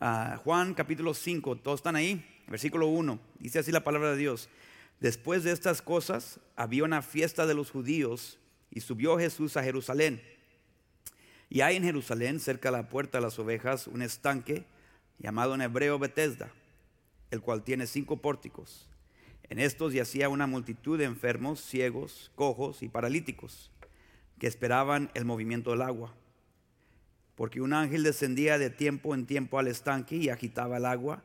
Ah, Juan capítulo 5, todos están ahí, versículo 1, dice así la palabra de Dios. Después de estas cosas había una fiesta de los judíos y subió Jesús a Jerusalén. Y hay en Jerusalén, cerca de la puerta de las ovejas, un estanque llamado en hebreo Bethesda, el cual tiene cinco pórticos. En estos yacía una multitud de enfermos, ciegos, cojos y paralíticos, que esperaban el movimiento del agua porque un ángel descendía de tiempo en tiempo al estanque y agitaba el agua,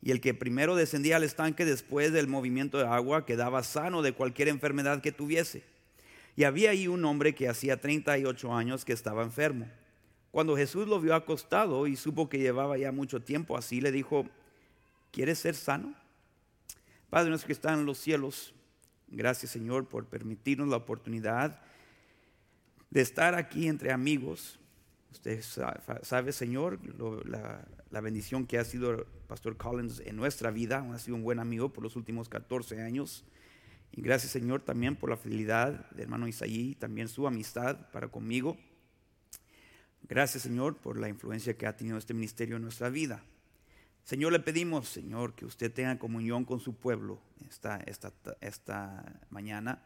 y el que primero descendía al estanque después del movimiento de agua quedaba sano de cualquier enfermedad que tuviese. Y había ahí un hombre que hacía 38 años que estaba enfermo. Cuando Jesús lo vio acostado y supo que llevaba ya mucho tiempo así, le dijo, ¿quieres ser sano? Padre nuestro que está en los cielos, gracias Señor por permitirnos la oportunidad de estar aquí entre amigos Usted sabe, Señor, la, bendición que ha sido Pastor Collins en nuestra vida. Ha sido un buen amigo por los últimos 14 años. Y gracias, Señor, también por la fidelidad del hermano Isaí, también su amistad para conmigo. Gracias, Señor, por la influencia que ha tenido este ministerio en nuestra vida. Señor, le pedimos, Señor, que usted tenga comunión con su pueblo esta, esta, esta mañana.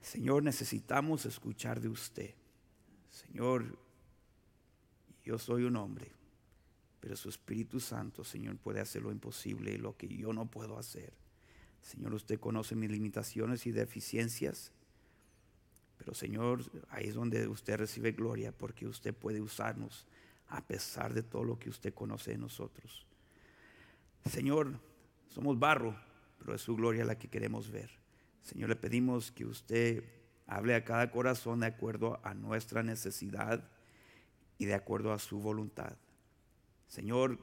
Señor, necesitamos escuchar de usted. Señor, yo soy un hombre, pero su Espíritu Santo, Señor, puede hacer lo imposible y lo que yo no puedo hacer. Señor, usted conoce mis limitaciones y deficiencias, pero Señor, ahí es donde usted recibe gloria porque usted puede usarnos a pesar de todo lo que usted conoce de nosotros. Señor, somos barro, pero es su gloria la que queremos ver. Señor, le pedimos que usted Hable a cada corazón de acuerdo a nuestra necesidad y de acuerdo a su voluntad. Señor,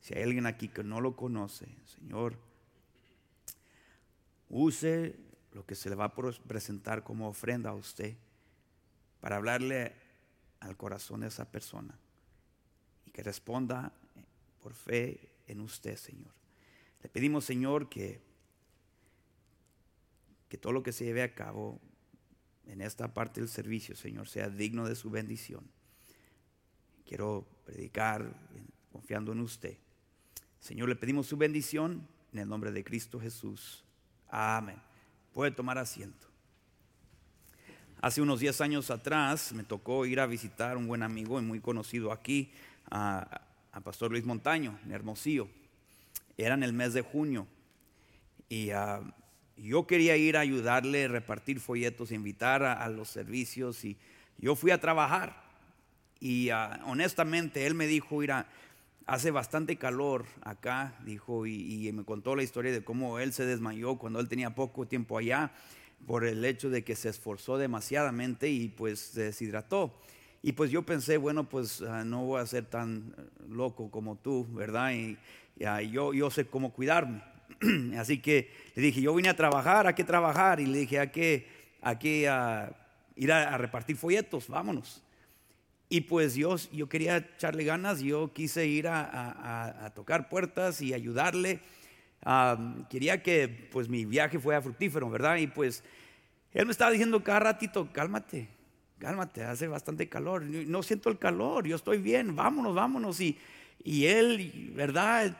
si hay alguien aquí que no lo conoce, Señor, use lo que se le va a presentar como ofrenda a usted para hablarle al corazón de esa persona y que responda por fe en usted, Señor. Le pedimos, Señor, que, que todo lo que se lleve a cabo en esta parte del servicio, Señor, sea digno de su bendición. Quiero predicar confiando en usted. Señor, le pedimos su bendición en el nombre de Cristo Jesús. Amén. Puede tomar asiento. Hace unos 10 años atrás me tocó ir a visitar un buen amigo y muy conocido aquí, a, Pastor Luis Montaño, en Hermosillo. Era en el mes de junio. Y uh, yo quería ir a ayudarle, repartir folletos, invitar a, los servicios y yo fui a trabajar. Y ah, honestamente él me dijo, mira, hace bastante calor acá, dijo, y, me contó la historia de cómo él se desmayó cuando él tenía poco tiempo allá por el hecho de que se esforzó demasiadamente y pues se deshidrató. Y pues yo pensé, bueno, pues ah, no voy a ser tan loco como tú, ¿verdad? Y, ah, yo, yo sé cómo cuidarme. Así que le dije, yo vine a trabajar, ¿a qué trabajar? Y le dije, ¿a qué, a qué a ir a, repartir folletos? Vámonos. Y pues yo, yo quería echarle ganas, yo quise ir a, tocar puertas y ayudarle. quería que pues mi viaje fuera fructífero, ¿verdad? Y pues él me estaba diciendo cada ratito, cálmate, cálmate, hace bastante calor. No siento el calor, yo estoy bien, vámonos, vámonos. Y, y él, ¿verdad?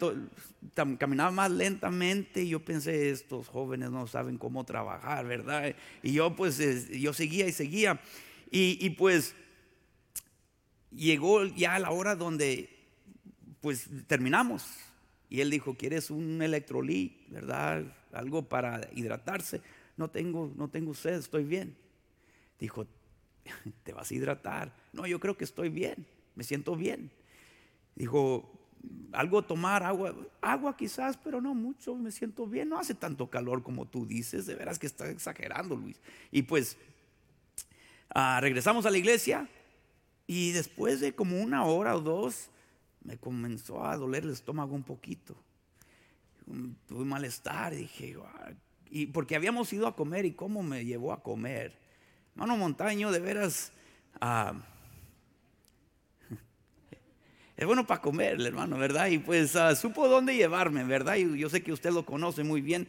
Caminaba más lentamente y yo pensé, estos jóvenes no saben cómo trabajar, ¿verdad? Y yo pues, yo seguía y seguía. Y, pues llegó ya la hora donde pues terminamos. Y él dijo, ¿quieres un electrolit, verdad? Algo para hidratarse. No tengo, no tengo sed, estoy bien. Dijo, ¿te vas a hidratar? No, yo creo que estoy bien, me siento bien. Dijo, algo tomar, agua, agua quizás, pero no mucho, me siento bien, no hace tanto calor como tú dices, de veras que estás exagerando, Luis. Y pues ah, regresamos a la iglesia y después de como una hora o dos me comenzó a doler el estómago un poquito. Tuve malestar, dije, y porque habíamos ido a comer y cómo me llevó a comer. Mano Montaño, de veras... Ah, es bueno para comer, hermano, ¿verdad? Y pues ah, supo dónde llevarme, ¿verdad? Y yo sé que usted lo conoce muy bien.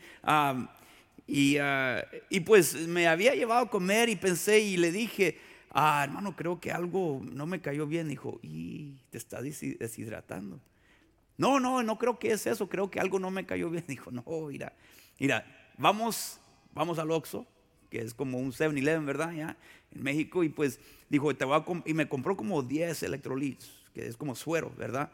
y, ah, y, pues me había llevado a comer y pensé y le dije, ah, hermano, creo que algo no me cayó bien. Dijo, y te está deshidratando. No, no, no creo que es eso, creo que algo no me cayó bien. Dijo, no, mira, mira, vamos, vamos al Oxxo, que es como un 7-Eleven, ¿verdad? Ya, en México, y pues dijo, te voy y me compró como 10 electrolitos, es como suero, ¿verdad?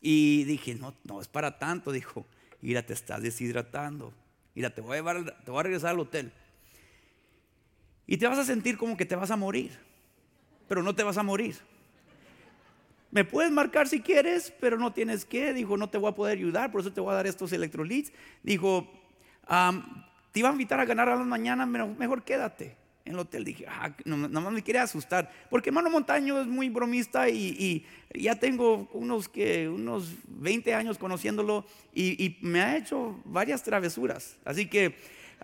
Y dije, no, no es para tanto, dijo, mira, te estás deshidratando, mira, te voy a llevar, te voy a regresar al hotel. Y te vas a sentir como que te vas a morir, pero no te vas a morir. Me puedes marcar si quieres, pero no tienes que. Dijo, no te voy a poder ayudar, por eso te voy a dar estos electrolitos. Dijo, te iba a invitar a ganar a la mañana, mejor quédate en el hotel. Dije, ah, nada más me quería asustar. Porque hermano Montaño es muy bromista y, ya tengo unos, unos 20 años conociéndolo y, me ha hecho varias travesuras. Así que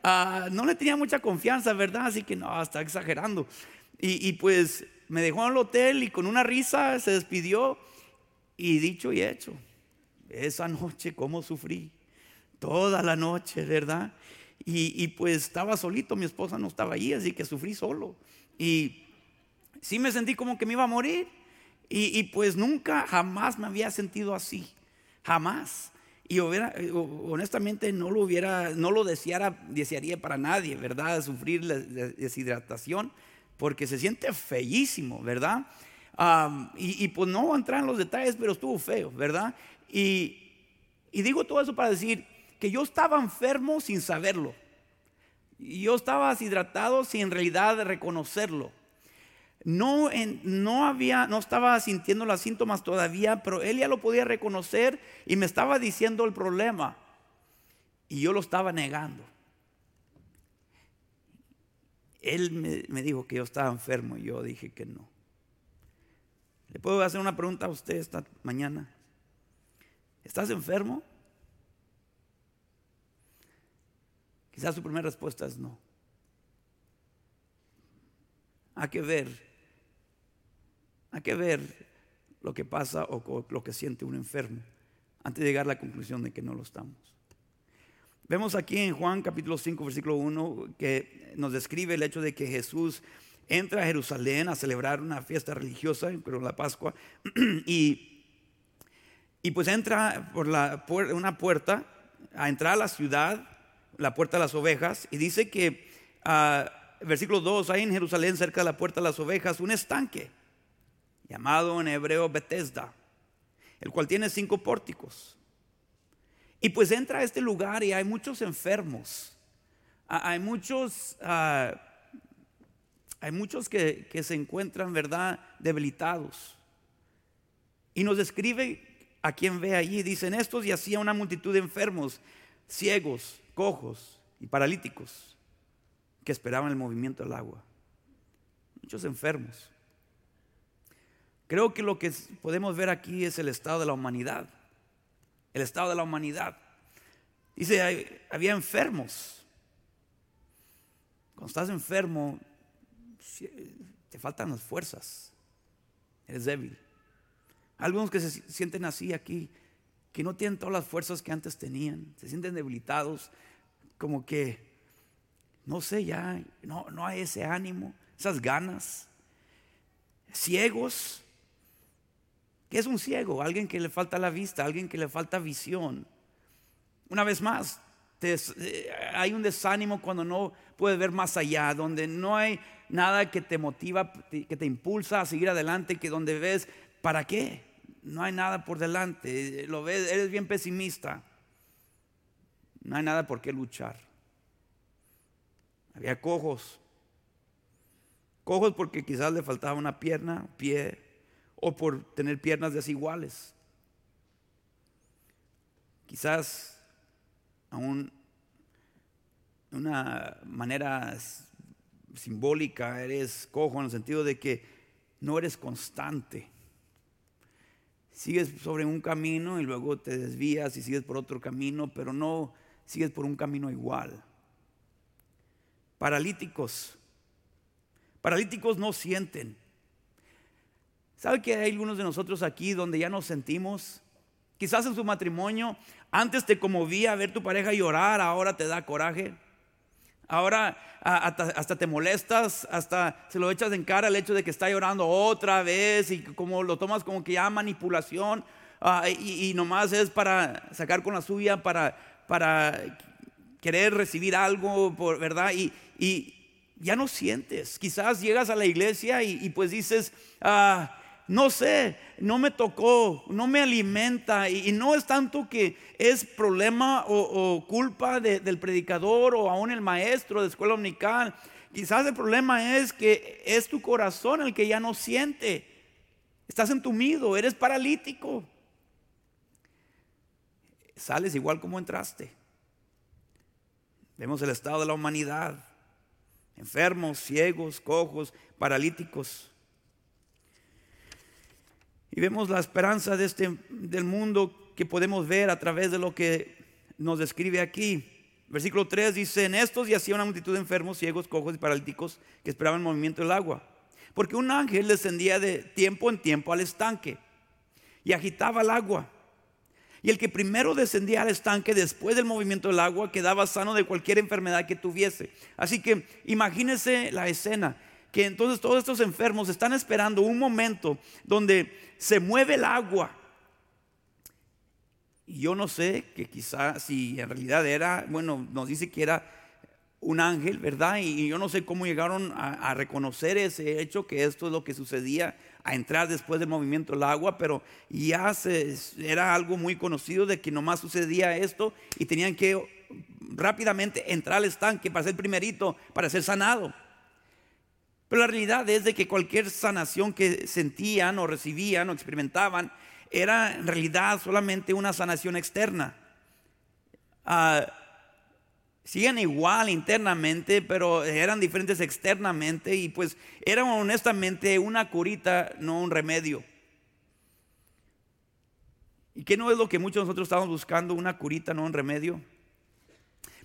ah, no le tenía mucha confianza, ¿verdad? Así que no, está exagerando. Y, pues me dejó en el hotel y con una risa se despidió. Y dicho y hecho, esa noche cómo sufrí. Toda la noche, ¿verdad? Y, pues estaba solito, mi esposa no estaba allí, así que sufrí solo. Y sí me sentí como que me iba a morir. Y, pues nunca, jamás me había sentido así. Jamás. Y eh, honestamente no lo hubiera, no lo deseara, desearía para nadie, ¿verdad? Sufrir la deshidratación, porque se siente feísimo, ¿verdad? y, pues no entrar en los detalles, pero estuvo feo, ¿verdad? Y, y digo todo eso para decir, que yo estaba enfermo sin saberlo. Y yo estaba deshidratado sin en realidad reconocerlo. No, no había, no estaba sintiendo los síntomas todavía, pero él ya lo podía reconocer y me estaba diciendo el problema. Y yo lo estaba negando. Él me, me dijo que yo estaba enfermo y yo dije que no. ¿Le puedo hacer una pregunta a usted esta mañana? ¿Estás enfermo? Quizás su primera respuesta es no. Hay que ver, hay que ver lo que pasa o lo que siente un enfermo antes de llegar a la conclusión de que no lo estamos. Vemos aquí en Juan capítulo 5, versículo 1, que nos describe el hecho de que Jesús entra a Jerusalén a celebrar una fiesta religiosa, pero la Pascua, y, y pues entra por, una puerta a entrar a la ciudad la puerta de las ovejas, y dice que, uh, versículo 2, hay en Jerusalén, cerca de la puerta de las ovejas, un estanque, llamado en hebreo Bethesda, el cual tiene cinco pórticos. Y pues entra a este lugar y hay muchos enfermos, hay muchos, ah, hay muchos que, que se encuentran, ¿verdad?, debilitados. Y nos describe a quien ve allí, dicen estos y hacía una multitud de enfermos, ciegos, cojos y paralíticos que esperaban el movimiento del agua. Muchos enfermos. Creo que lo que podemos ver aquí es el estado de la humanidad. El estado de la humanidad. Dice, había enfermos. Cuando estás enfermo, te faltan las fuerzas. Eres débil. Algunos que se sienten así aquí que no tienen todas las fuerzas que antes tenían, se sienten debilitados, como que, no sé, ya no, no hay ese ánimo, esas ganas, ciegos. ¿Qué es un ciego? Alguien que le falta la vista, alguien que le falta visión. Una vez más, eh, hay un desánimo cuando no puedes ver más allá, donde no hay nada que te motiva, que te impulsa a seguir adelante, que donde ves, ¿para qué? no hay nada por delante, lo ves, eres bien pesimista, no hay nada por qué luchar. Había cojos, cojos porque quizás le faltaba una pierna, pie, o por tener piernas desiguales. Quizás aún una manera simbólica eres cojo en el sentido de que no eres constante sigues sobre un camino y luego te desvías y sigues por otro camino, pero no sigues por un camino igual. Paralíticos. Paralíticos no sienten. ¿Sabe que hay algunos de nosotros aquí donde ya nos sentimos? Quizás en su matrimonio, antes te conmovía ver tu pareja llorar, ahora te da coraje. Ahora hasta, te molestas, hasta se lo echas en cara el hecho de que está llorando otra vez y como lo tomas como que ya manipulación ah, y, nomás es para sacar con la suya, para, para querer recibir algo, por, ¿verdad? Y, ya no sientes. Quizás llegas a la iglesia y, pues dices, ah, no sé, no me tocó, no me alimenta y, no es tanto que es problema o, culpa del predicador o aún el maestro de escuela omnical. Quizás el problema es que es tu corazón el que ya no siente. Estás entumido, eres paralítico. Sales igual como entraste. Vemos el estado de la humanidad. Enfermos, ciegos, cojos, paralíticos. Y vemos la esperanza de este, del mundo que podemos ver a través de lo que nos describe aquí. Versículo 3 dice, en estos yacía una multitud de enfermos, ciegos, cojos y paralíticos que esperaban el movimiento del agua. Porque un ángel descendía de tiempo en tiempo al estanque y agitaba el agua. Y el que primero descendía al estanque después del movimiento del agua quedaba sano de cualquier enfermedad que tuviese. Así que imagínense la escena que entonces todos estos enfermos están esperando un momento donde se mueve el agua. Y yo no sé que quizá si en realidad era, bueno, nos dice que era un ángel, ¿verdad? Y yo no sé cómo llegaron a, reconocer ese hecho, que esto es lo que sucedía, a entrar después del movimiento del agua, pero ya era algo muy conocido de que nomás sucedía esto y tenían que rápidamente entrar al estanque para ser primerito, para ser sanado. Pero la realidad es de que cualquier sanación que sentían o recibían o experimentaban era en realidad solamente una sanación externa. Uh, siguen igual internamente, pero eran diferentes externamente y pues era honestamente una curita, no un remedio. ¿Y qué no es lo que muchos de nosotros estamos buscando? Una curita, no un remedio.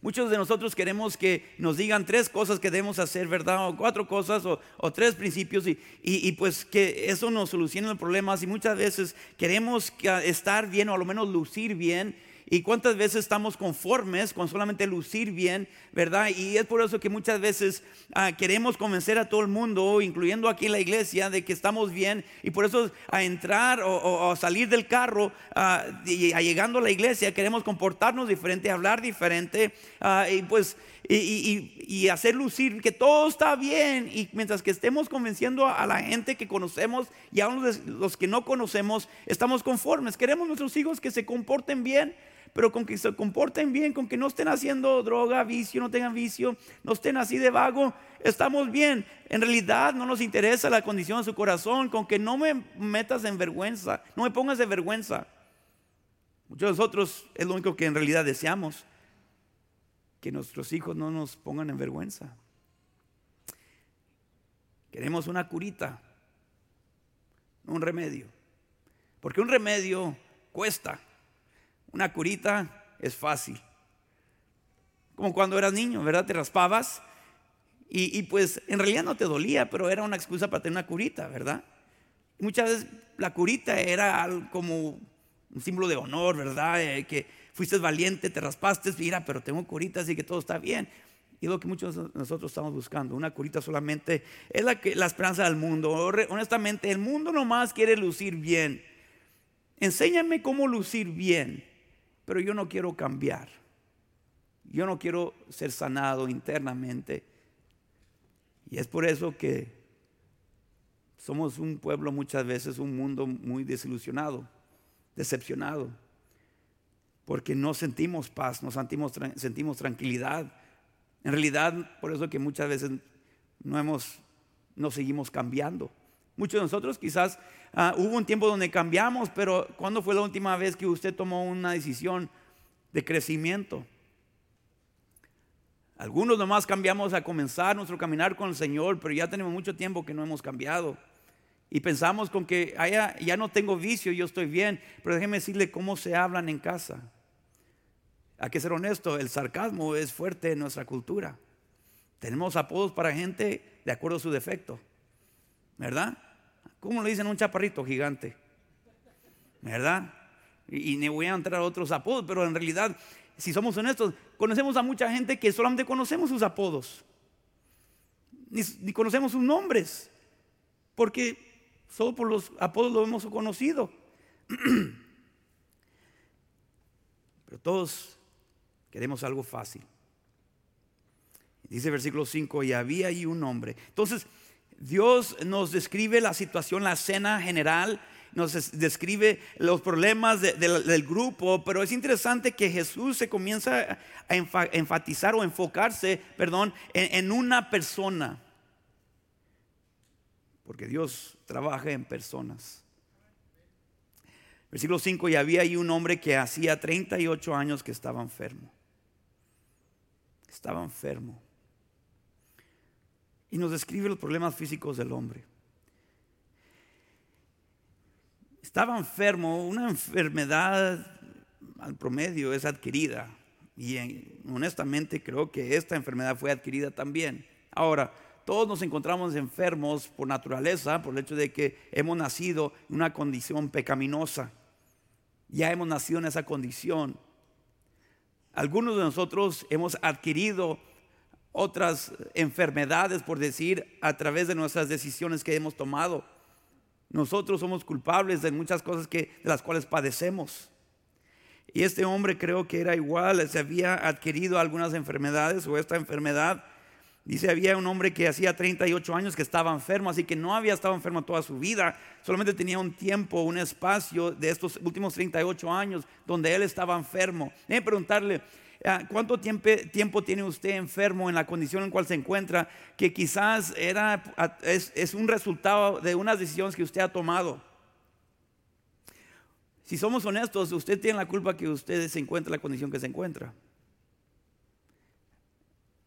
Muchos de nosotros queremos que nos digan tres cosas que debemos hacer, ¿verdad? O cuatro cosas o, tres principios y, pues que eso nos solucione los problemas y muchas veces queremos estar bien o a lo menos lucir bien y cuántas veces estamos conformes con solamente lucir bien, ¿verdad? Y es por eso que muchas veces ah, queremos convencer a todo el mundo, incluyendo aquí la iglesia, de que estamos bien. Y por eso a entrar o, a salir del carro, ah, y, a llegando a la iglesia, queremos comportarnos diferente, hablar diferente. Ah, y pues y, hacer lucir que todo está bien. Y mientras que estemos convenciendo a la gente que conocemos y a los que no conocemos, estamos conformes. Queremos nuestros hijos que se comporten bien pero con que se comporten bien, con que no estén haciendo droga, vicio, no tengan vicio, no estén así de vago, estamos bien. En realidad no nos interesa la condición de su corazón, con que no me metas en vergüenza, no me pongas de vergüenza. Muchos de nosotros es lo único que en realidad deseamos, que nuestros hijos no nos pongan en vergüenza. Queremos una curita, un remedio. Porque un remedio cuesta. Una curita es fácil. Como cuando eras niño, ¿verdad? Te raspabas y, pues en realidad no te dolía, pero era una excusa para tener una curita, ¿verdad? muchas veces la curita era como un símbolo de honor, ¿verdad? Eh, que fuiste valiente, te raspaste, mira, pero tengo curita, así que todo está bien. Y es lo que muchos de nosotros estamos buscando. Una curita solamente es la, que, la esperanza del mundo. Honestamente, el mundo nomás quiere lucir bien. Enséñame cómo lucir bien pero yo no quiero cambiar. Yo no quiero ser sanado internamente. Y es por eso que somos un pueblo muchas veces, un mundo muy desilusionado, decepcionado, porque no sentimos paz, no sentimos, sentimos tranquilidad. En realidad, por eso que muchas veces no, hemos, no seguimos cambiando. Muchos de nosotros quizás ah, hubo un tiempo donde cambiamos, pero ¿cuándo fue la última vez que usted tomó una decisión de crecimiento? Algunos nomás cambiamos a comenzar nuestro caminar con el Señor, pero ya tenemos mucho tiempo que no hemos cambiado. Y pensamos con que ya no tengo vicio, yo estoy bien, pero déjeme decirle cómo se hablan en casa. Hay que ser honesto, el sarcasmo es fuerte en nuestra cultura. Tenemos apodos para gente de acuerdo a su defecto, ¿verdad? ¿Cómo le dicen a un chaparrito gigante? ¿Verdad? Y, ni voy a entrar a otros apodos, pero en realidad si somos honestos, conocemos a mucha gente que solamente conocemos sus apodos, ni, conocemos sus nombres, porque solo por los apodos lo hemos conocido. Pero todos queremos algo fácil. Dice versículo 5, y había ahí un hombre. Entonces, Dios nos describe la situación, la escena general, nos describe los problemas del grupo, pero es interesante que Jesús se comienza a enfatizar o enfocarse, perdón, en, una persona. Porque Dios trabaja en personas. Versículo 5, y había ahí un hombre que hacía 38 años que estaba enfermo. Estaba enfermo. Y nos describe los problemas físicos del hombre. Estaba enfermo, una enfermedad al promedio es adquirida. Y honestamente creo que esta enfermedad fue adquirida también. Ahora, todos nos encontramos enfermos por naturaleza, por el hecho de que hemos nacido en una condición pecaminosa. Ya hemos nacido en esa condición. Algunos de nosotros hemos adquirido otras enfermedades, por decir, a través de nuestras decisiones que hemos tomado. Nosotros somos culpables de muchas cosas que, de las cuales padecemos. Y este hombre creo que era igual, se había adquirido algunas enfermedades o esta enfermedad. Dice, había un hombre que hacía 38 años que estaba enfermo, así que no había estado enfermo toda su vida, solamente tenía un tiempo, un espacio de estos últimos 38 años donde él estaba enfermo. Déjeme preguntarle, ¿Cuánto tiempo, tiene usted enfermo en la condición en cual se encuentra que quizás era, es, es un resultado de unas decisiones que usted ha tomado? Si somos honestos, usted tiene la culpa que usted se encuentra en la condición que se encuentra.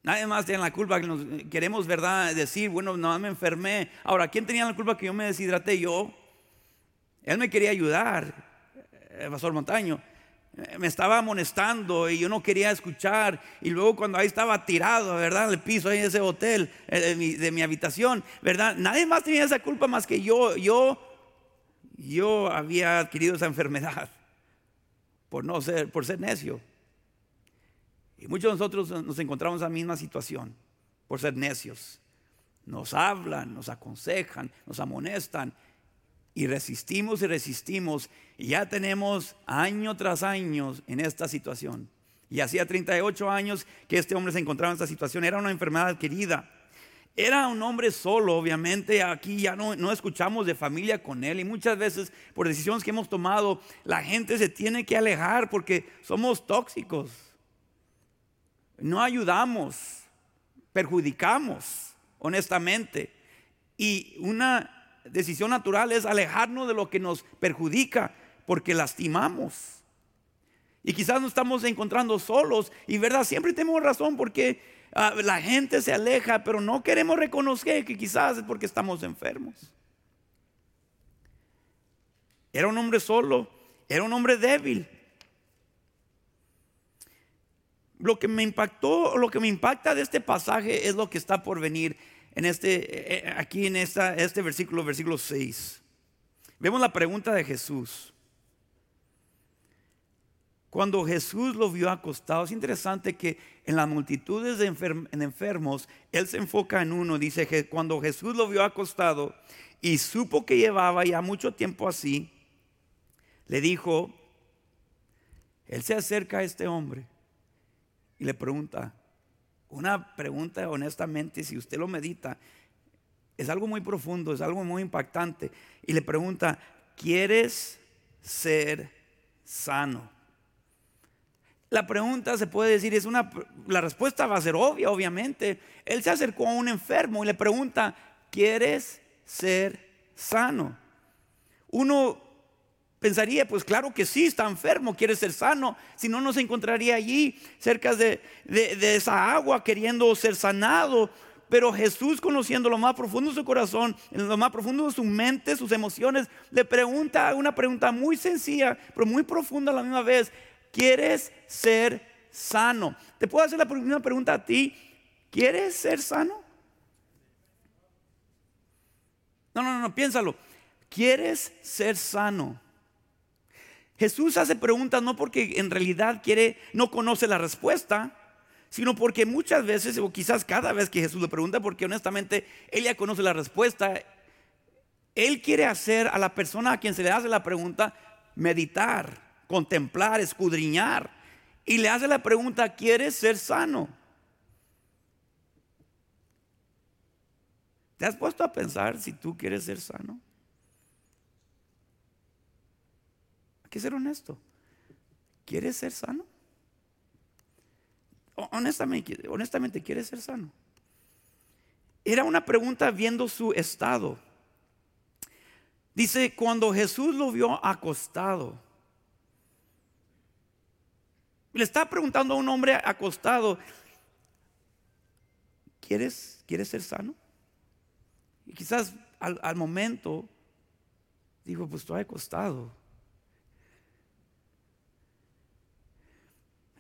Nadie más tiene la culpa que nos queremos, ¿verdad? Decir, bueno, no me enfermé. Ahora, ¿quién tenía la culpa que yo me deshidraté? Yo. Él me quería ayudar, el eh, pastor Montaño me estaba amonestando y yo no quería escuchar. Y luego cuando ahí estaba tirado, ¿verdad? En el piso, ahí en ese hotel eh, de mi, habitación, ¿verdad? Nadie más tenía esa culpa más que yo. Yo, yo había adquirido esa enfermedad por no ser, por ser necio. Y muchos de nosotros nos encontramos en la misma situación por ser necios. Nos hablan, nos aconsejan, nos amonestan y resistimos y resistimos. Y ya tenemos año tras año en esta situación. Y hacía 38 años que este hombre se encontraba en esta situación. Era una enfermedad adquirida. Era un hombre solo, obviamente. Aquí ya no, no escuchamos de familia con él. Y muchas veces, por decisiones que hemos tomado, la gente se tiene que alejar porque somos tóxicos. No ayudamos, perjudicamos, honestamente. Y una decisión natural es alejarnos de lo que nos perjudica porque lastimamos. Y quizás nos estamos encontrando solos y verdad, siempre tenemos razón porque ah, la gente se aleja, pero no queremos reconocer que quizás es porque estamos enfermos. Era un hombre solo, era un hombre débil. Lo que me impactó, lo que me impacta de este pasaje es lo que está por venir en este, eh, aquí en esta, este versículo, versículo 6. Vemos la pregunta de Jesús. Cuando Jesús lo vio acostado, es interesante que en las multitudes de enfermos, Él se enfoca en uno. Dice que cuando Jesús lo vio acostado y supo que llevaba ya mucho tiempo así, le dijo, Él se acerca a este hombre y le pregunta, una pregunta honestamente, si usted lo medita, es algo muy profundo, es algo muy impactante. Y le pregunta, ¿quieres ser sano? La pregunta se puede decir, es una, la respuesta va a ser obvia, obviamente. Él se acercó a un enfermo y le pregunta, ¿quieres ser sano? Uno pensaría, pues claro que sí, está enfermo, quiere ser sano, si no, no se encontraría allí cerca de, esa agua queriendo ser sanado. Pero Jesús, conociendo lo más profundo de su corazón, en lo más profundo de su mente, sus emociones, le pregunta una pregunta muy sencilla, pero muy profunda a la misma vez. ¿Quieres ser sano? Te puedo hacer la primera pregunta a ti. ¿Quieres ser sano? No, no, no, piénsalo. ¿Quieres ser sano? Jesús hace preguntas no porque en realidad quiere, no conoce la respuesta, sino porque muchas veces, o quizás cada vez que Jesús le pregunta, porque honestamente él ya conoce la respuesta, él quiere hacer a la persona a quien se le hace la pregunta meditar, contemplar, escudriñar. Y le hace la pregunta, ¿quieres ser sano? ¿Te has puesto a pensar si tú quieres ser sano? Hay que ser honesto. ¿Quieres ser sano? Honestamente, honestamente, ¿quieres ser sano? Era una pregunta viendo su estado. Dice, cuando Jesús lo vio acostado, le está preguntando a un hombre acostado, ¿quieres, ¿quieres ser sano? Y quizás al, momento dijo, pues estoy acostado.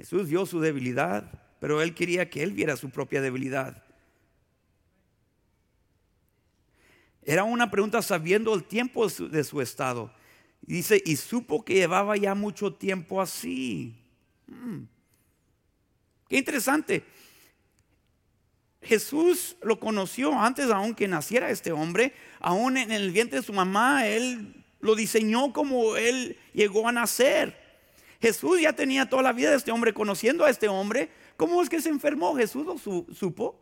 Jesús vio su debilidad, pero él quería que él viera su propia debilidad. Era una pregunta sabiendo el tiempo de su, estado. dice, y supo que llevaba ya mucho tiempo así. Mm. Qué interesante. Jesús lo conoció antes aún que naciera este hombre, aún en el vientre de su mamá, él lo diseñó como él llegó a nacer. Jesús ya tenía toda la vida de este hombre conociendo a este hombre. ¿Cómo es que se enfermó? Jesús lo supo.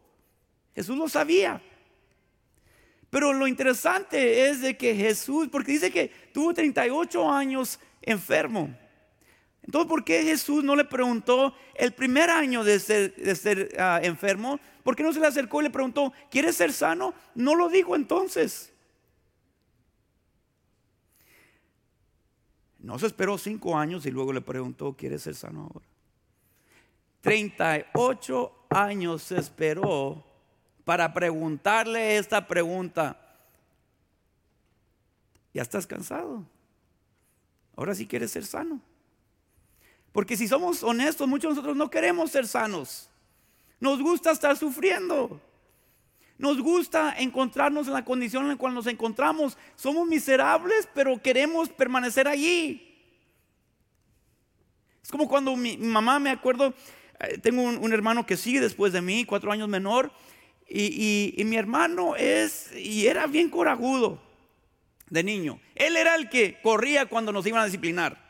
Jesús lo sabía. Pero lo interesante es de que Jesús, porque dice que tuvo 38 años enfermo. Entonces, ¿por qué Jesús no le preguntó el primer año de ser, ah, enfermo? ¿Por qué no se le acercó y le preguntó, ¿quieres ser sano? No lo dijo entonces. No se esperó cinco años y luego le preguntó, ¿quieres ser sano ahora? 38 años se esperó para preguntarle esta pregunta. Ya estás cansado. Ahora sí quieres ser sano. Porque si somos honestos, muchos de nosotros no queremos ser sanos. Nos gusta estar sufriendo. Nos gusta encontrarnos en la condición en la cual nos encontramos. Somos miserables, pero queremos permanecer allí. Es como cuando mi, mamá, me acuerdo, eh, tengo un, hermano que sigue después de mí, cuatro años menor, y, mi hermano es, y era bien corajudo de niño. Él era el que corría cuando nos iban a disciplinar.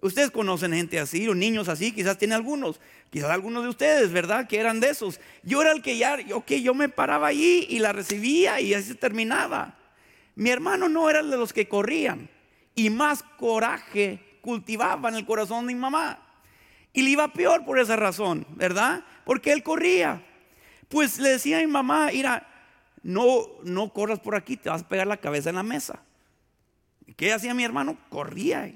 Ustedes conocen gente así, o niños así, quizás tiene algunos, quizás algunos de ustedes, ¿verdad? Que eran de esos. Yo era el que ya, ok, yo me paraba allí y la recibía y así terminaba. Mi hermano no era de los que corrían y más coraje cultivaba en el corazón de mi mamá. Y le iba peor por esa razón, ¿verdad? Porque él corría. Pues le decía a mi mamá, mira, no, no corras por aquí, te vas a pegar la cabeza en la mesa. ¿Qué hacía mi hermano? Corría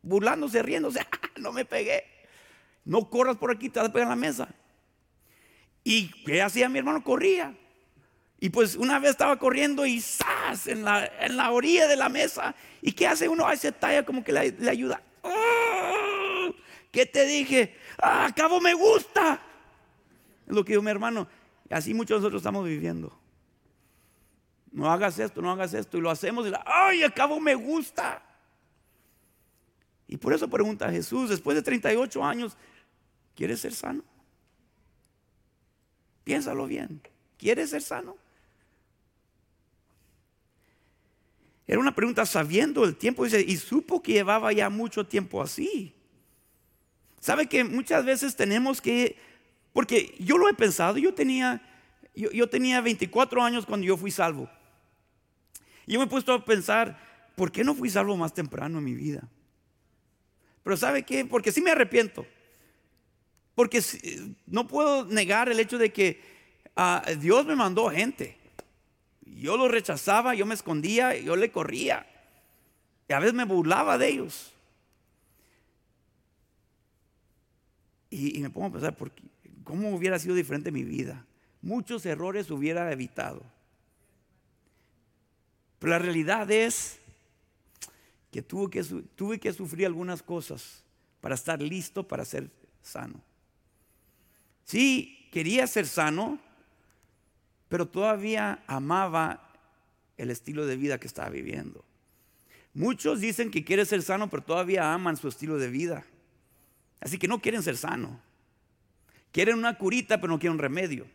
burlándose, riéndose, no me pegué. No corras por aquí, te vas a pegar en la mesa. ¿Y qué hacía mi hermano? Corría. Y pues una vez estaba corriendo y ¡zas! En la, orilla de la mesa. ¿Y qué hace uno? Ahí se talla como que le, ayuda. ¡Oh! ¿Qué te dije? ¡Ah, cabo me gusta! Es lo que dijo mi hermano. Así muchos de nosotros estamos viviendo. No hagas esto, no hagas esto. Y lo hacemos y la, ¡ay, acabo me gusta! Y por eso pregunta Jesús, después de 38 años, ¿quieres ser sano? Piénsalo bien. ¿Quieres ser sano? Era una pregunta sabiendo el tiempo, dice, y supo que llevaba ya mucho tiempo así. ¿Sabe que muchas veces tenemos que, porque yo lo he pensado, yo tenía, yo, tenía 24 años cuando yo fui salvo. Y yo me he puesto a pensar, ¿por qué no fui salvo más temprano en mi vida? Pero ¿sabe qué? Porque sí me arrepiento. Porque no puedo negar el hecho de que ah, Dios me mandó gente. Yo lo rechazaba, yo me escondía, yo le corría. Y a veces me burlaba de ellos. Y, me pongo a pensar, ¿cómo hubiera sido diferente mi vida? Muchos errores hubiera evitado. Pero la realidad es que tuve que, tuve que sufrir algunas cosas para estar listo para ser sano. Sí, quería ser sano, pero todavía amaba el estilo de vida que estaba viviendo. Muchos dicen que quieren ser sano, pero todavía aman su estilo de vida. Así que no quieren ser sano. Quieren una curita, pero no quieren un remedio.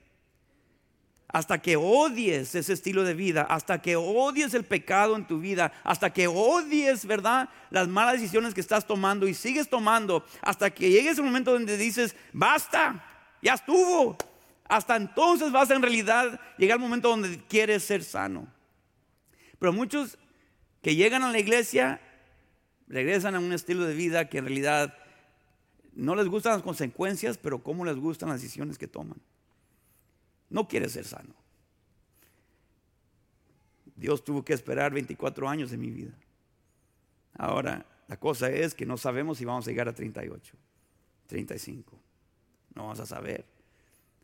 Hasta que odies ese estilo de vida, hasta que odies el pecado en tu vida, hasta que odies, ¿verdad? Las malas decisiones que estás tomando y sigues tomando, hasta que llegues el momento donde dices, basta, ya estuvo. Hasta entonces vas a en realidad llegar al momento donde quieres ser sano. Pero muchos que llegan a la iglesia regresan a un estilo de vida que en realidad no les gustan las consecuencias, pero cómo les gustan las decisiones que toman. No quiere ser sano. Dios tuvo que esperar 24 años de mi vida. Ahora, la cosa es que no sabemos si vamos a llegar a 38, 35. No vamos a saber.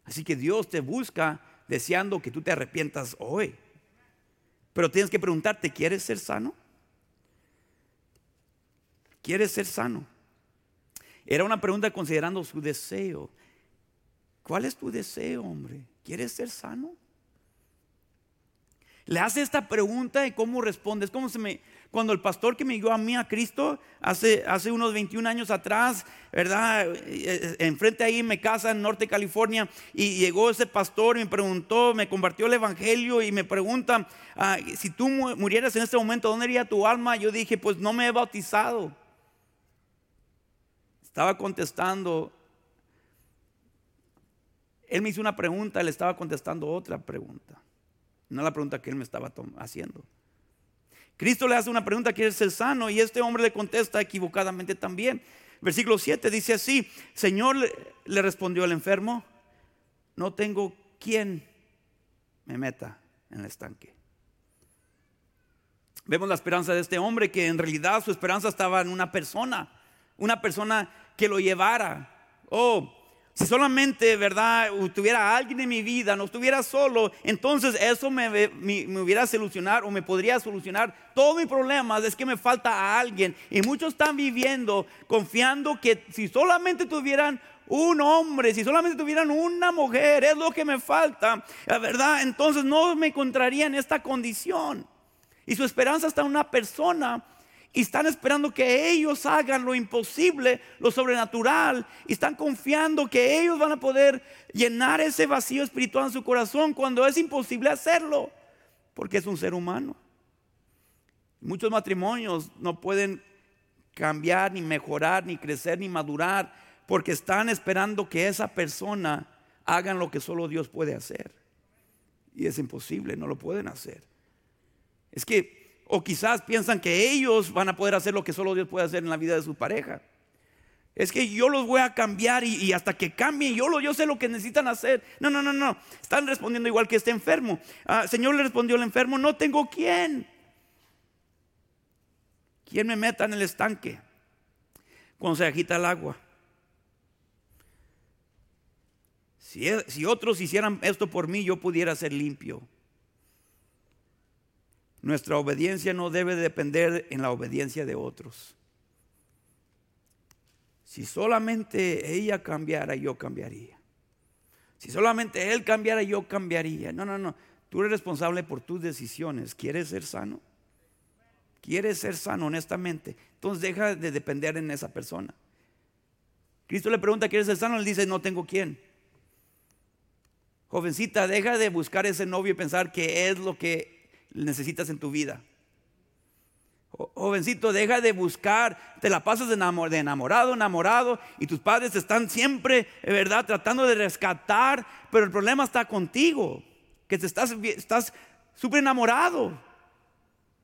Así que Dios te busca deseando que tú te arrepientas hoy. Pero tienes que preguntarte, ¿quieres ser sano? ¿Quieres ser sano? Era una pregunta considerando su deseo. ¿Cuál es tu deseo, hombre? ¿Quieres ser sano? Le hace esta pregunta y cómo respondes. ¿Cómo se me, cuando el pastor que me dio a mí a Cristo hace, hace unos 21 años atrás, ¿verdad? Eh, eh, enfrente ahí mi casa en Norte California y llegó ese pastor y me preguntó, me compartió el evangelio y me pregunta, ah, si tú murieras en este momento, ¿dónde iría tu alma? Yo dije, pues no me he bautizado. Estaba contestando. Él me hizo una pregunta, le estaba contestando otra pregunta. No la pregunta que él me estaba haciendo. Cristo le hace una pregunta, ¿quiere ser sano? Y este hombre le contesta equivocadamente también. Versículo 7 dice así, Señor le respondió el enfermo, no tengo quien me meta en el estanque. Vemos la esperanza de este hombre que en realidad su esperanza estaba en una persona, una persona que lo llevara. Oh, si solamente, ¿verdad?, tuviera alguien en mi vida, no estuviera solo, entonces eso me, me, hubiera solucionar o me podría solucionar todo mi problema. Es que me falta a alguien. Y muchos están viviendo confiando que si solamente tuvieran un hombre, si solamente tuvieran una mujer, es lo que me falta, ¿verdad? Entonces no me encontraría en esta condición. Y su esperanza está en una persona y están esperando que ellos hagan lo imposible, lo sobrenatural, y están confiando que ellos van a poder llenar ese vacío espiritual en su corazón cuando es imposible hacerlo, porque es un ser humano. Muchos matrimonios no pueden cambiar, ni mejorar, ni crecer, ni madurar, porque están esperando que esa persona hagan lo que solo Dios puede hacer. Y es imposible, no lo pueden hacer. Es que o quizás piensan que ellos van a poder hacer lo que solo Dios puede hacer en la vida de su pareja. Es que yo los voy a cambiar y, hasta que cambien, yo, sé lo que necesitan hacer. No, no, no, no. Están respondiendo igual que este enfermo. Ah, Señor le respondió el enfermo, no tengo quién. ¿Quién me meta en el estanque cuando se agita el agua? Si, si otros hicieran esto por mí, yo pudiera ser limpio. Nuestra obediencia no debe depender en la obediencia de otros. Si solamente ella cambiara, yo cambiaría. Si solamente él cambiara, yo cambiaría. No, no, no. Tú eres responsable por tus decisiones. ¿Quieres ser sano? ¿Quieres ser sano honestamente? Entonces deja de depender en esa persona. Cristo le pregunta, ¿quieres ser sano? Él dice, no tengo quién. Jovencita, deja de buscar ese novio y pensar que es lo que necesitas en tu vida. Jovencito, deja de buscar, te la pasas de enamorado, enamorado, y tus padres están siempre, ¿verdad?, tratando de rescatar, pero el problema está contigo, que te estás, estás súper enamorado,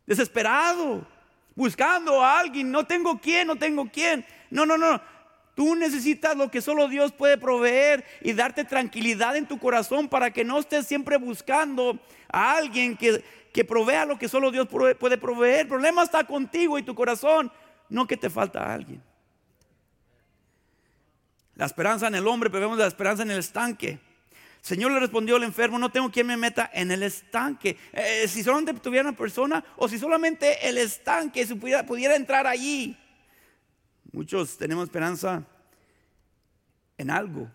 desesperado, buscando a alguien, no tengo quién, no tengo quién. No, no, no, Tú necesitas lo que solo Dios puede proveer y darte tranquilidad en tu corazón para que no estés siempre buscando a alguien que, que provea lo que solo Dios puede proveer. El problema está contigo y tu corazón, no que te falta alguien. La esperanza en el hombre, pero vemos la esperanza en el estanque. Señor le respondió al enfermo, no tengo quien me meta en el estanque. Eh, si solamente tuviera una persona o si solamente el estanque pudiera entrar allí. Muchos tenemos esperanza en algo.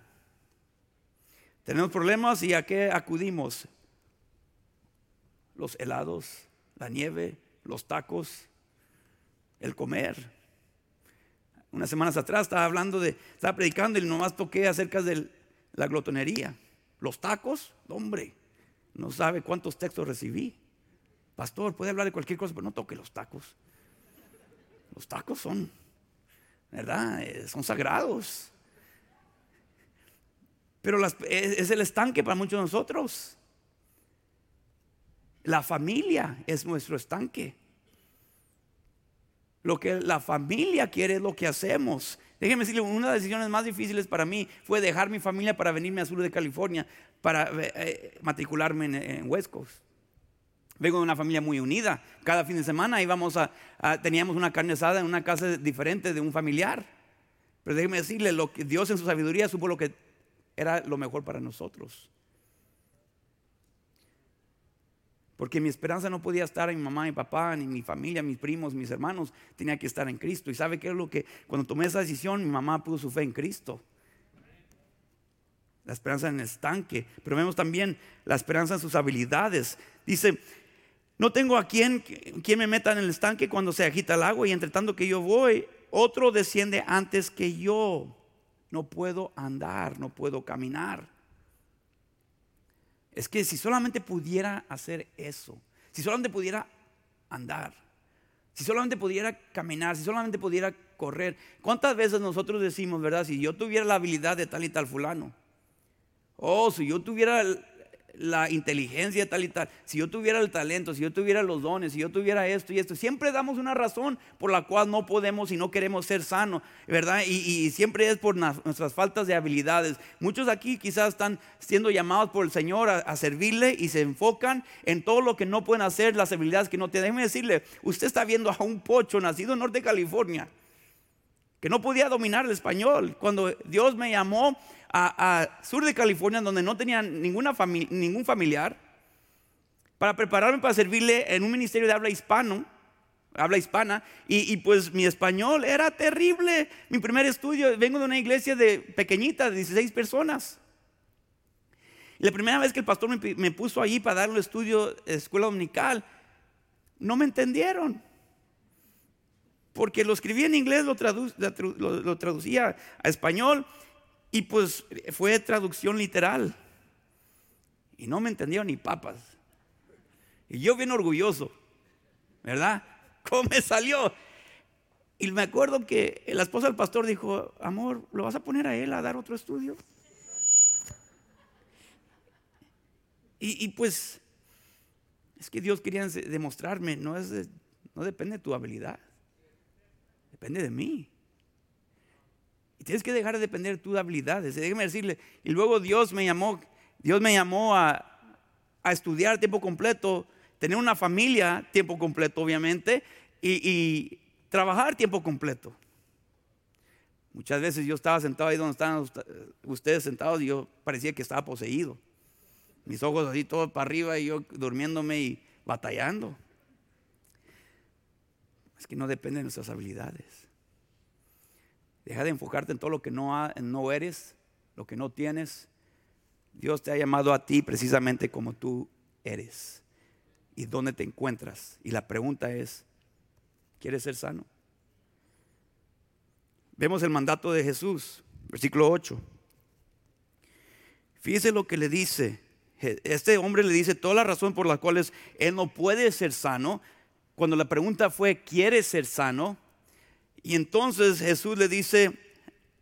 Tenemos problemas y a qué acudimos? los helados, la nieve, los tacos, el comer. Unas semanas atrás estaba hablando de, estaba predicando y nomás toqué acerca de la glotonería. Los tacos, hombre, no sabe cuántos textos recibí. Pastor, puede hablar de cualquier cosa, pero no toque los tacos. Los tacos son, ¿verdad? Eh, son sagrados. Pero es el estanque para muchos de nosotros. La familia es nuestro estanque. Lo que la familia quiere es lo que hacemos. Déjenme decirle, una de las decisiones más difíciles para mí fue dejar mi familia para venirme a sur de California para eh, eh, matricularme en, West Coast. Vengo de una familia muy unida. Cada fin de semana íbamos a, teníamos una carne asada en una casa diferente de un familiar. Pero déjenme decirle, lo que Dios en su sabiduría supo lo que era lo mejor para nosotros. Porque mi esperanza no podía estar en mi mamá, mi papá, ni mi familia, mis primos, mis hermanos. Tenía que estar en Cristo. ¿Y sabe qué es lo que, cuando tomé esa decisión, mi mamá puso su fe en Cristo? La esperanza en el estanque. Pero vemos también la esperanza en sus habilidades. Dice, no tengo a quien, quien me meta en el estanque cuando se agita el agua y entre tanto que yo voy, otro desciende antes que yo. No puedo andar, no puedo caminar. Es que si solamente pudiera hacer eso, si solamente pudiera andar, si solamente pudiera caminar, si solamente pudiera correr. ¿Cuántas veces nosotros decimos, verdad? Si yo tuviera la habilidad de tal y tal fulano. Oh, si yo tuviera la inteligencia tal y tal, si yo tuviera el talento, si yo tuviera los dones, si yo tuviera esto y esto, siempre damos una razón por la cual no podemos y no queremos ser sanos, ¿verdad? Y, siempre es por nuestras faltas de habilidades. Muchos aquí quizás están siendo llamados por el Señor a, servirle y se enfocan en todo lo que no pueden hacer, las habilidades que no tienen. Déjeme decirle, usted está viendo a un pocho nacido en Norte de California que no podía dominar el español. Cuando Dios me llamó, a, sur de California, donde no tenía ninguna ningún familiar, para prepararme para servirle en un ministerio de habla hispano, habla hispana, y, pues mi español era terrible. Mi primer estudio, vengo de una iglesia de pequeñita, de 16 personas. La primera vez que el pastor me, puso allí para dar un estudio de escuela dominical, no me entendieron. Porque lo escribí en inglés, lo traducía a español y pues fue traducción literal. Y no me entendieron ni papas. Y yo bien orgulloso, ¿verdad? ¿Cómo me salió? Y me acuerdo que la esposa del pastor dijo, amor, ¿lo vas a poner a él a dar otro estudio? Y, pues es que Dios quería demostrarme, no, es no depende de tu habilidad, depende de mí. Y tienes que dejar de depender de tus habilidades. Déjeme decirle, y luego Dios me llamó, Dios me llamó a, estudiar tiempo completo, tener una familia tiempo completo, obviamente, y, trabajar tiempo completo. Muchas veces yo estaba sentado ahí donde estaban ustedes sentados y yo parecía que estaba poseído. Mis ojos así todos para arriba y yo durmiéndome y batallando. Es que no depende de nuestras habilidades. Deja de enfocarte en todo lo que no, no eres, lo que no tienes. Dios te ha llamado a ti precisamente como tú eres y dónde te encuentras. Y la pregunta es, ¿quieres ser sano? Vemos el mandato de Jesús, versículo 8. Fíjese lo que le dice. Este hombre le dice toda la razón por las cuales él no puede ser sano. Cuando la pregunta fue, ¿quieres ser sano? Y entonces Jesús le dice,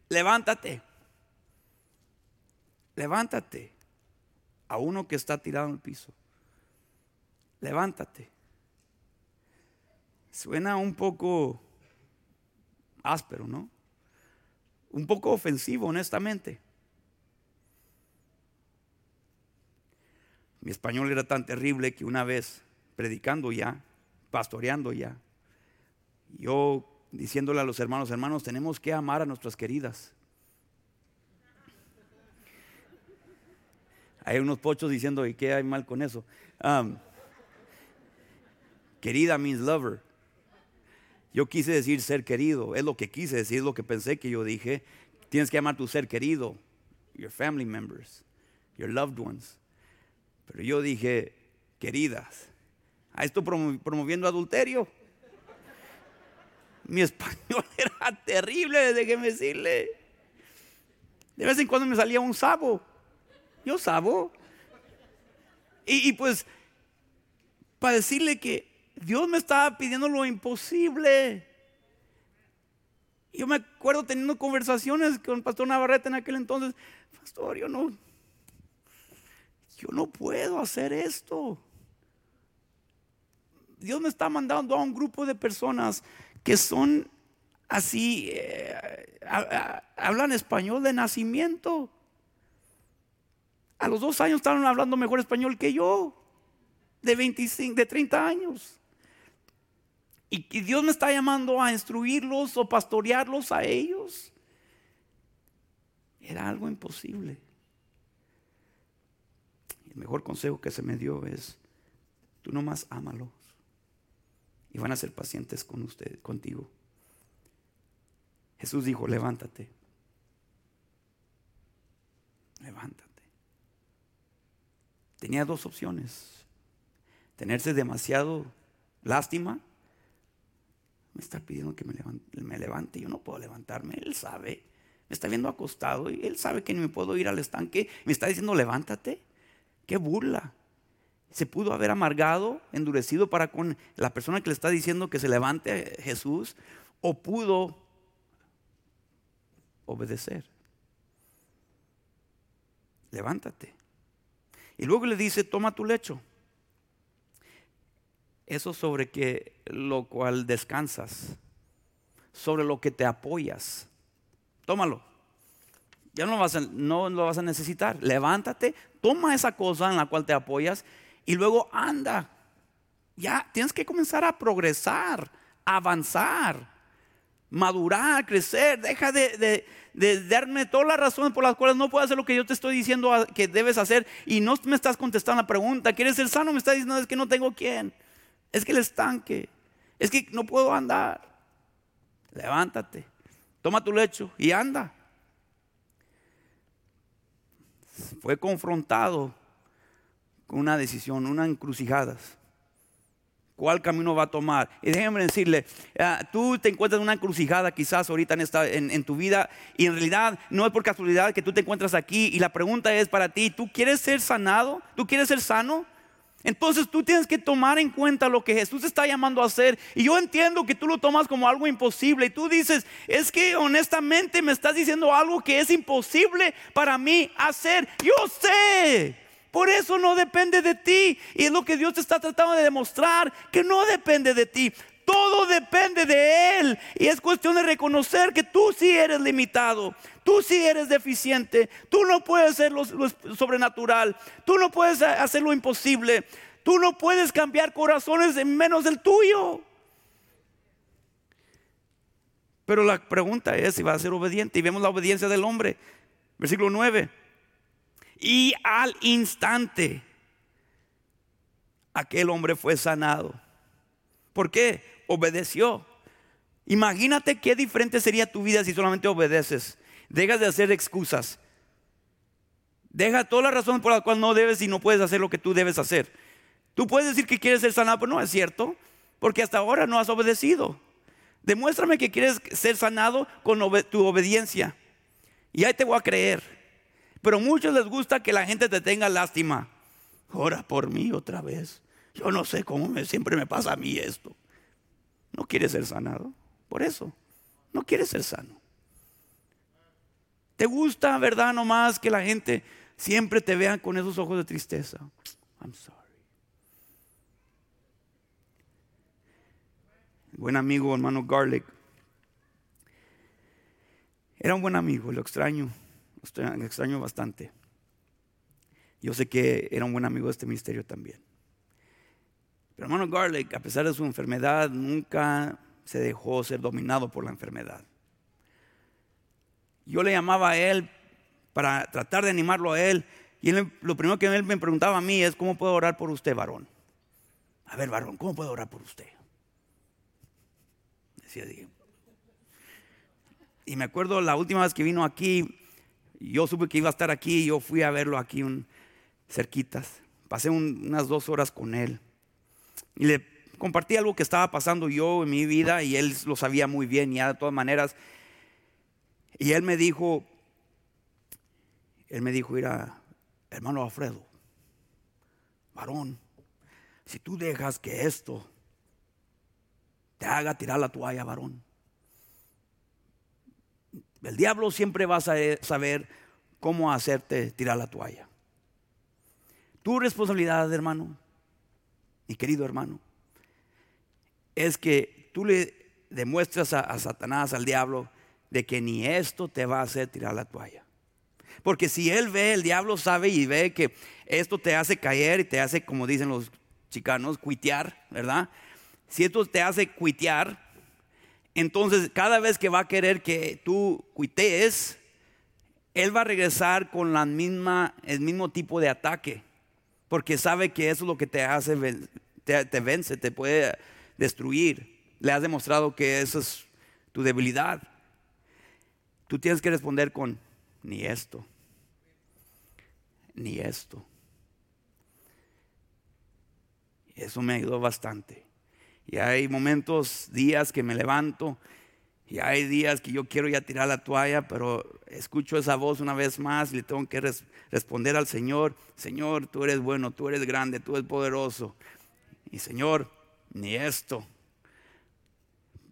levántate, levántate a uno que está tirado en el piso. Levántate. Suena un poco áspero, ¿no? Un poco ofensivo, honestamente. Mi español era tan terrible que una vez, predicando ya, pastoreando ya, yo diciéndole a los hermanos, hermanos, tenemos que amar a nuestras queridas. Hay unos pochos diciendo, ¿y qué hay mal con eso? Querida means lover. Yo quise decir ser querido, es lo que quise decir, es lo que pensé que yo dije. Tienes que amar a tu ser querido, your family members, your loved ones. Pero yo dije, queridas. ¿A esto promoviendo adulterio? Mi español era terrible, déjeme decirle. De vez en cuando me salía un sabo. Yo sabo. Y, pues, para decirle que Dios me estaba pidiendo lo imposible. Yo me acuerdo teniendo conversaciones con el pastor Navarrete en aquel entonces. Pastor, yo no, yo no puedo hacer esto. Dios me está mandando a un grupo de personas que son así, eh, hablan español de nacimiento. A los dos años estaban hablando mejor español que yo, de 25, de 30 años. Y, Dios me está llamando a instruirlos o pastorearlos a ellos. Era algo imposible. El mejor consejo que se me dio es, tú nomás ámalos y van a ser pacientes con usted, contigo. Jesús dijo, levántate. Levántate. Tenía dos opciones. Tenerse demasiado lástima me está pidiendo que me levante, me levante. Yo no puedo levantarme. Él sabe. Me está viendo acostado y él sabe que no me puedo ir al estanque. Me está diciendo, levántate. Qué burla. Se pudo haber amargado, endurecido para con la persona que le está diciendo que se levante Jesús. O pudo obedecer. Levántate. Y luego le dice, toma tu lecho eso sobre que lo cual descansas, sobre lo que te apoyas. Tómalo. Ya no, vas no lo vas a necesitar. Levántate, toma esa cosa en la cual te apoyas y luego anda. Ya tienes que comenzar a progresar, avanzar, madurar, crecer. Deja de, darme todas las razones por las cuales no puedo hacer lo que yo te estoy diciendo que debes hacer y no me estás contestando la pregunta. ¿Quieres ser sano? Me estás diciendo es que no tengo quién. Es que el estanque. Es que no puedo andar. Levántate. Toma tu lecho y anda. Fue confrontado con una decisión, una encrucijada. ¿Cuál camino va a tomar? Y déjenme decirle, ah, tú te encuentras en una encrucijada quizás ahorita en, esta, en tu vida y en realidad no es por casualidad que tú te encuentras aquí y la pregunta es para ti, ¿tú quieres ser sanado? ¿Tú quieres ser sano? Entonces tú tienes que tomar en cuenta lo que Jesús está llamando a hacer. Y yo entiendo que tú lo tomas como algo imposible. Y tú dices, es que honestamente me estás diciendo algo que es imposible para mí hacer. Yo sé. Por eso no depende de ti. Y es lo que Dios te está tratando de demostrar, que no depende de ti. Todo depende de Él. Y es cuestión de reconocer que tú sí eres limitado. Tú sí eres deficiente. Tú no puedes hacer lo, sobrenatural. Tú no puedes hacer lo imposible. Tú no puedes cambiar corazones en menos del tuyo. Pero la pregunta es si va a ser obediente. Y vemos la obediencia del hombre. Versículo 9. Y al instante aquel hombre fue sanado. ¿Por qué? obedeció. Imagínate qué diferente sería tu vida si solamente obedeces. Dejas de hacer excusas. Deja todas las razones por las cuales no debes y no puedes hacer lo que tú debes hacer. Tú puedes decir que quieres ser sanado, pero no es cierto, porque hasta ahora no has obedecido. Demuéstrame que quieres ser sanado con tu obediencia. Y ahí te voy a creer. Pero a muchos les gusta que la gente te tenga lástima. Ora por mí otra vez. Yo no sé cómo me, siempre me pasa a mí esto. No quieres ser sanado. Por eso, no quieres ser sano. ¿Te gusta, verdad, nomás que la gente siempre te vea con esos ojos de tristeza? I'm sorry. Buen amigo, hermano Garlic. Era un buen amigo, lo extraño, extraño bastante. Yo sé que era un buen amigo de este ministerio también. Pero hermano Garlic, a pesar de su enfermedad, nunca se dejó ser dominado por la enfermedad. Yo le llamaba a él para tratar de animarlo a él. Y lo primero que él me preguntaba a mí es, ¿cómo puedo orar por usted, varón? A ver, varón, ¿cómo puedo orar por usted? Decía Y me acuerdo la última vez que vino aquí, yo supe que iba a estar aquí, yo fui a verlo aquí un, cerquitas. Pasé unas dos horas con él. Y le compartí algo que estaba pasando yo en mi vida y él lo sabía muy bien, ya de todas maneras. Y él me dijo, él me dijo, mira, hermano Alfredo, varón, si tú dejas que esto te haga tirar la toalla, varón, el diablo siempre va a saber cómo hacerte tirar la toalla. Tu responsabilidad, hermano, mi querido hermano, es que tú le demuestras a, a, Satanás, al diablo, de que ni esto te va a hacer tirar la toalla. Porque si él ve, el diablo sabe y ve que esto te hace caer y te hace, como dicen los chicanos, cuitear, ¿verdad? Si esto te hace cuitear, entonces cada vez que va a querer que tú cuitees, él va a regresar con el mismo tipo de ataque, porque sabe que eso es lo que te hace, te, te vence, te puede destruir. Le has demostrado que eso es tu debilidad. Tú tienes que responder con, ni esto, ni esto. Eso me ayudó bastante. Y hay momentos, días que me levanto y hay días que yo quiero ya tirar la toalla, pero escucho esa voz una vez más y le tengo que responder al Señor, Señor, tú eres bueno, tú eres grande, tú eres poderoso. Y Señor, ni esto,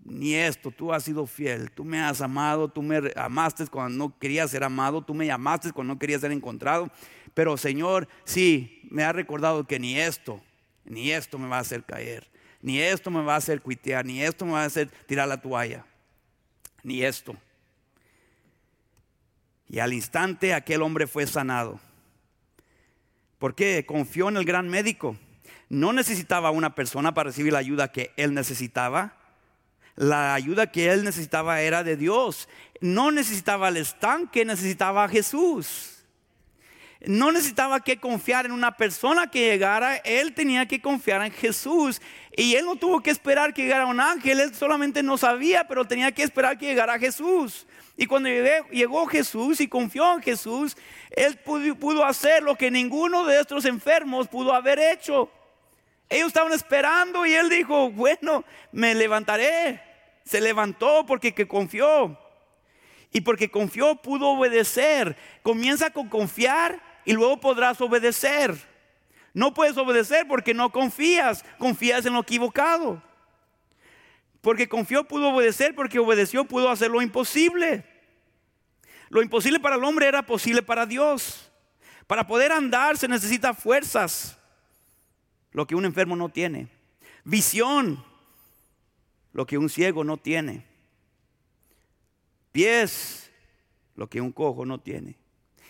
ni esto, tú has sido fiel, tú me has amado, tú me amaste cuando no quería ser amado, tú me llamaste cuando no quería ser encontrado, pero Señor, sí, me ha recordado que ni esto, ni esto me va a hacer caer, ni esto me va a hacer cuitear, ni esto me va a hacer tirar la toalla ni esto. Y al instante aquel hombre fue sanado. Porque confió en el gran médico. No necesitaba una persona para recibir la ayuda que él necesitaba. La ayuda que él necesitaba era de Dios. No necesitaba el estanque, necesitaba a Jesús no necesitaba que confiar en una persona que llegara, él tenía que confiar en Jesús. Y él no tuvo que esperar que llegara un ángel, él solamente no sabía, pero tenía que esperar que llegara Jesús. Y cuando llegó Jesús y confió en Jesús, él pudo, hacer lo que ninguno de estos enfermos pudo haber hecho. Ellos estaban esperando y él dijo, bueno, me levantaré. Se levantó porque que confió. Y porque confió pudo obedecer. Comienza con confiar y luego podrás obedecer. No puedes obedecer porque no confías, confías en lo equivocado. Porque confió pudo obedecer, porque obedeció pudo hacer lo imposible. Lo imposible para el hombre era posible para Dios. Para poder andar se necesita fuerzas, lo que un enfermo no tiene. Visión, lo que un ciego no tiene. Pies, lo que un cojo no tiene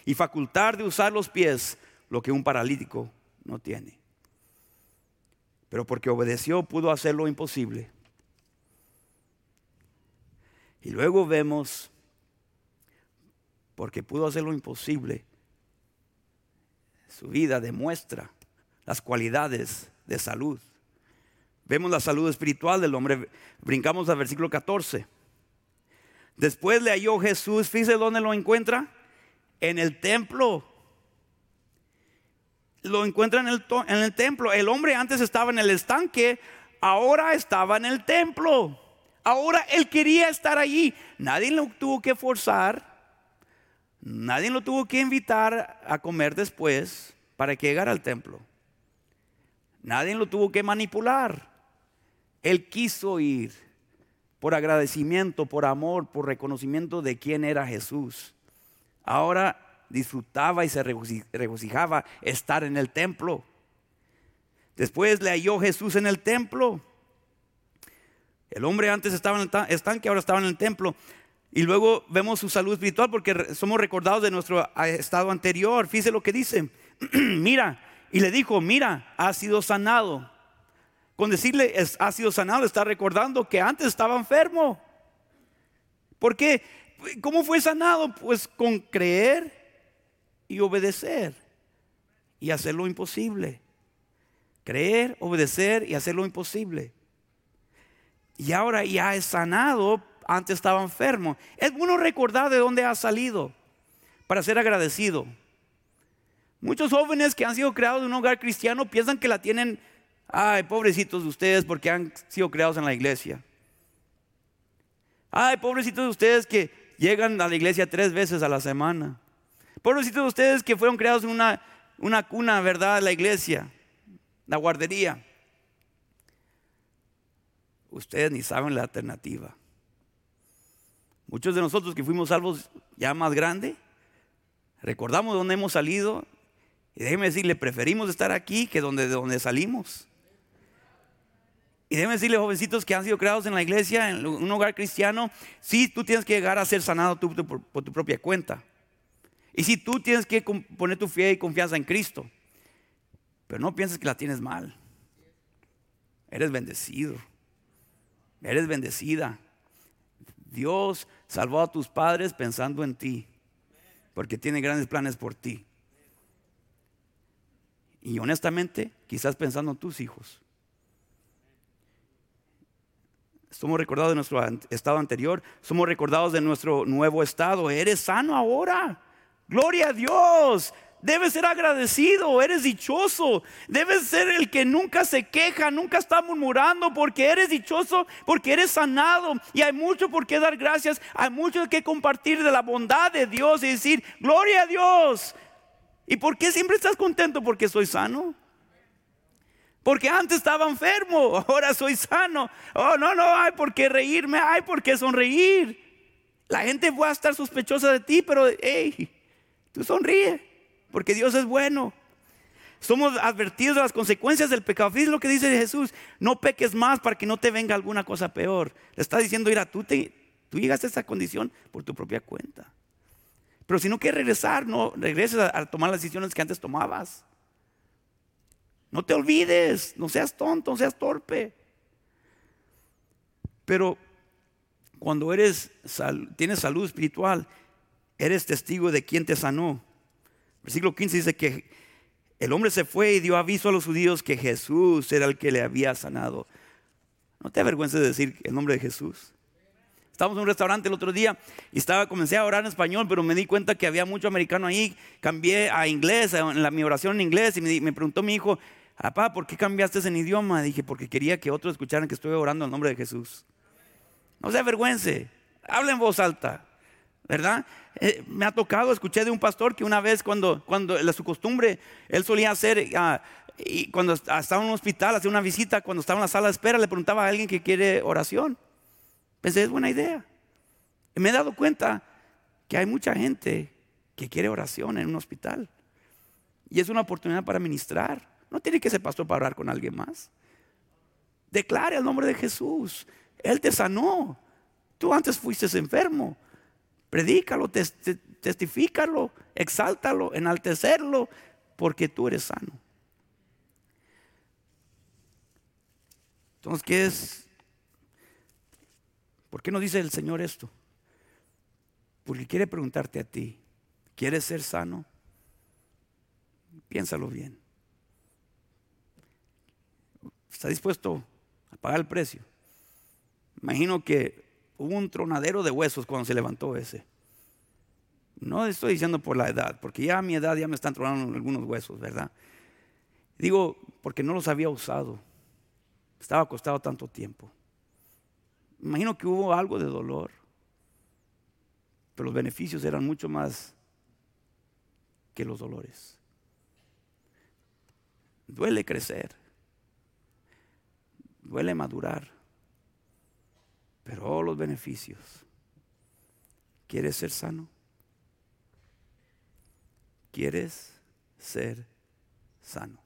y facultar de usar los pies, lo que un paralítico no tiene. Pero porque obedeció pudo hacer lo imposible. Y luego vemos, porque pudo hacer lo imposible, su vida demuestra las cualidades de salud. Vemos la salud espiritual del hombre. Brincamos al versículo 14. Después le halló Jesús, fíjese dónde lo encuentra en el templo. Lo encuentra en el, en el templo. El hombre antes estaba en el estanque, ahora estaba en el templo. Ahora él quería estar allí. Nadie lo tuvo que forzar. Nadie lo tuvo que invitar a comer después para que llegara al templo. Nadie lo tuvo que manipular. Él quiso ir por agradecimiento, por amor, por reconocimiento de quién era Jesús ahora disfrutaba y se regocijaba estar en el templo. Después le halló Jesús en el templo. El hombre antes estaba en el estanque, ahora estaba en el templo. Y luego vemos su salud espiritual porque somos recordados de nuestro estado anterior. Fíjese lo que dice. mira, y le dijo, mira, ha sido sanado. Con decirle, ha sido sanado, está recordando que antes estaba enfermo. ¿Por qué? ¿Cómo fue sanado? Pues con creer y obedecer y hacer lo imposible. Creer, obedecer y hacer lo imposible. Y ahora ya es sanado, antes estaba enfermo. Es bueno recordar de dónde ha salido para ser agradecido. Muchos jóvenes que han sido creados en un hogar cristiano piensan que la tienen Ay, pobrecitos de ustedes porque han sido creados en la iglesia. Ay, pobrecitos de ustedes que llegan a la iglesia tres veces a la semana. Pobrecitos de ustedes que fueron creados en una, una cuna, ¿verdad? La iglesia, la guardería. Ustedes ni saben la alternativa. Muchos de nosotros que fuimos salvos ya más grande, recordamos dónde hemos salido y déjeme decirle, preferimos estar aquí que donde, de donde salimos. Y déjeme decirle, jovencitos que han sido creados en la iglesia, en un hogar cristiano, sí, tú tienes que llegar a ser sanado tú, por, tu propia cuenta. Y sí, tú tienes que poner tu fe y confianza en Cristo. Pero no pienses que la tienes mal. Eres bendecido. Eres bendecida. Dios salvó a tus padres pensando en ti, porque tiene grandes planes por ti. Y honestamente, quizás pensando en tus hijos. Somos recordados de nuestro estado anterior, somos recordados de nuestro nuevo estado. Eres sano ahora. Gloria a Dios. Debes ser agradecido, eres dichoso. Debes ser el que nunca se queja, nunca está murmurando, porque eres dichoso, porque eres sanado. Y hay mucho por qué dar gracias, hay mucho que compartir de la bondad de Dios y decir, gloria a Dios. ¿Y por qué siempre estás contento? Porque soy sano. Porque antes estaba enfermo, ahora soy sano. Oh, no, no, hay por qué reírme, hay por qué sonreír. La gente va a estar sospechosa de ti, pero hey, tú sonríe porque Dios es bueno. Somos advertidos de las consecuencias del pecado. Fíjate lo que dice Jesús, no peques más para que no te venga alguna cosa peor. Le está diciendo, mira, tú, te, tú a esa condición por tu propia cuenta. Pero si no quieres regresar, no regreses a tomar las decisiones que antes tomabas. No te olvides, no seas tonto, no seas torpe. Pero cuando eres, tienes salud espiritual, eres testigo de quien te sanó. Versículo 15 dice que el hombre se fue y dio aviso a los judíos que Jesús era el que le había sanado. No te avergüences de decir el nombre de Jesús. Estábamos en un restaurante el otro día y estaba, comencé a orar en español, pero me di cuenta que había mucho americano ahí. Cambié a inglés, en la, mi oración en inglés, y me, me preguntó mi hijo, papá, ¿por qué cambiaste en idioma? Dije, porque quería que otros escucharan que estoy orando en nombre de Jesús. No se avergüence, habla en voz alta. ¿verdad? Eh, me ha tocado, escuché de un pastor que una vez cuando, cuando su costumbre, él solía hacer, ah, cuando estaba en un hospital, hacía una visita, cuando estaba en la sala de espera, le preguntaba a alguien que quiere oración. Pensé, es buena idea. Y me he dado cuenta que hay mucha gente que quiere oración en un hospital. Y es una oportunidad para ministrar. No tiene que ser pastor para orar con alguien más. Declare el nombre de Jesús. Él te sanó. Tú antes fuiste enfermo. Predícalo, testifícalo, exáltalo, enaltecerlo, porque tú eres sano. Entonces, ¿qué es? ¿Por qué no dice el Señor esto? Porque quiere preguntarte a ti, ¿quieres ser sano? Piénsalo bien. ¿Está dispuesto a pagar el precio? Imagino que hubo un tronadero de huesos cuando se levantó ese. No estoy diciendo por la edad, porque ya a mi edad ya me están tronando algunos huesos, ¿verdad? Digo, porque no los había usado. Estaba acostado tanto tiempo. Imagino que hubo algo de dolor, pero los beneficios eran mucho más que los dolores. Duele crecer, duele madurar pero oh, los beneficios. ¿Quieres ser sano? ¿Quieres ser sano?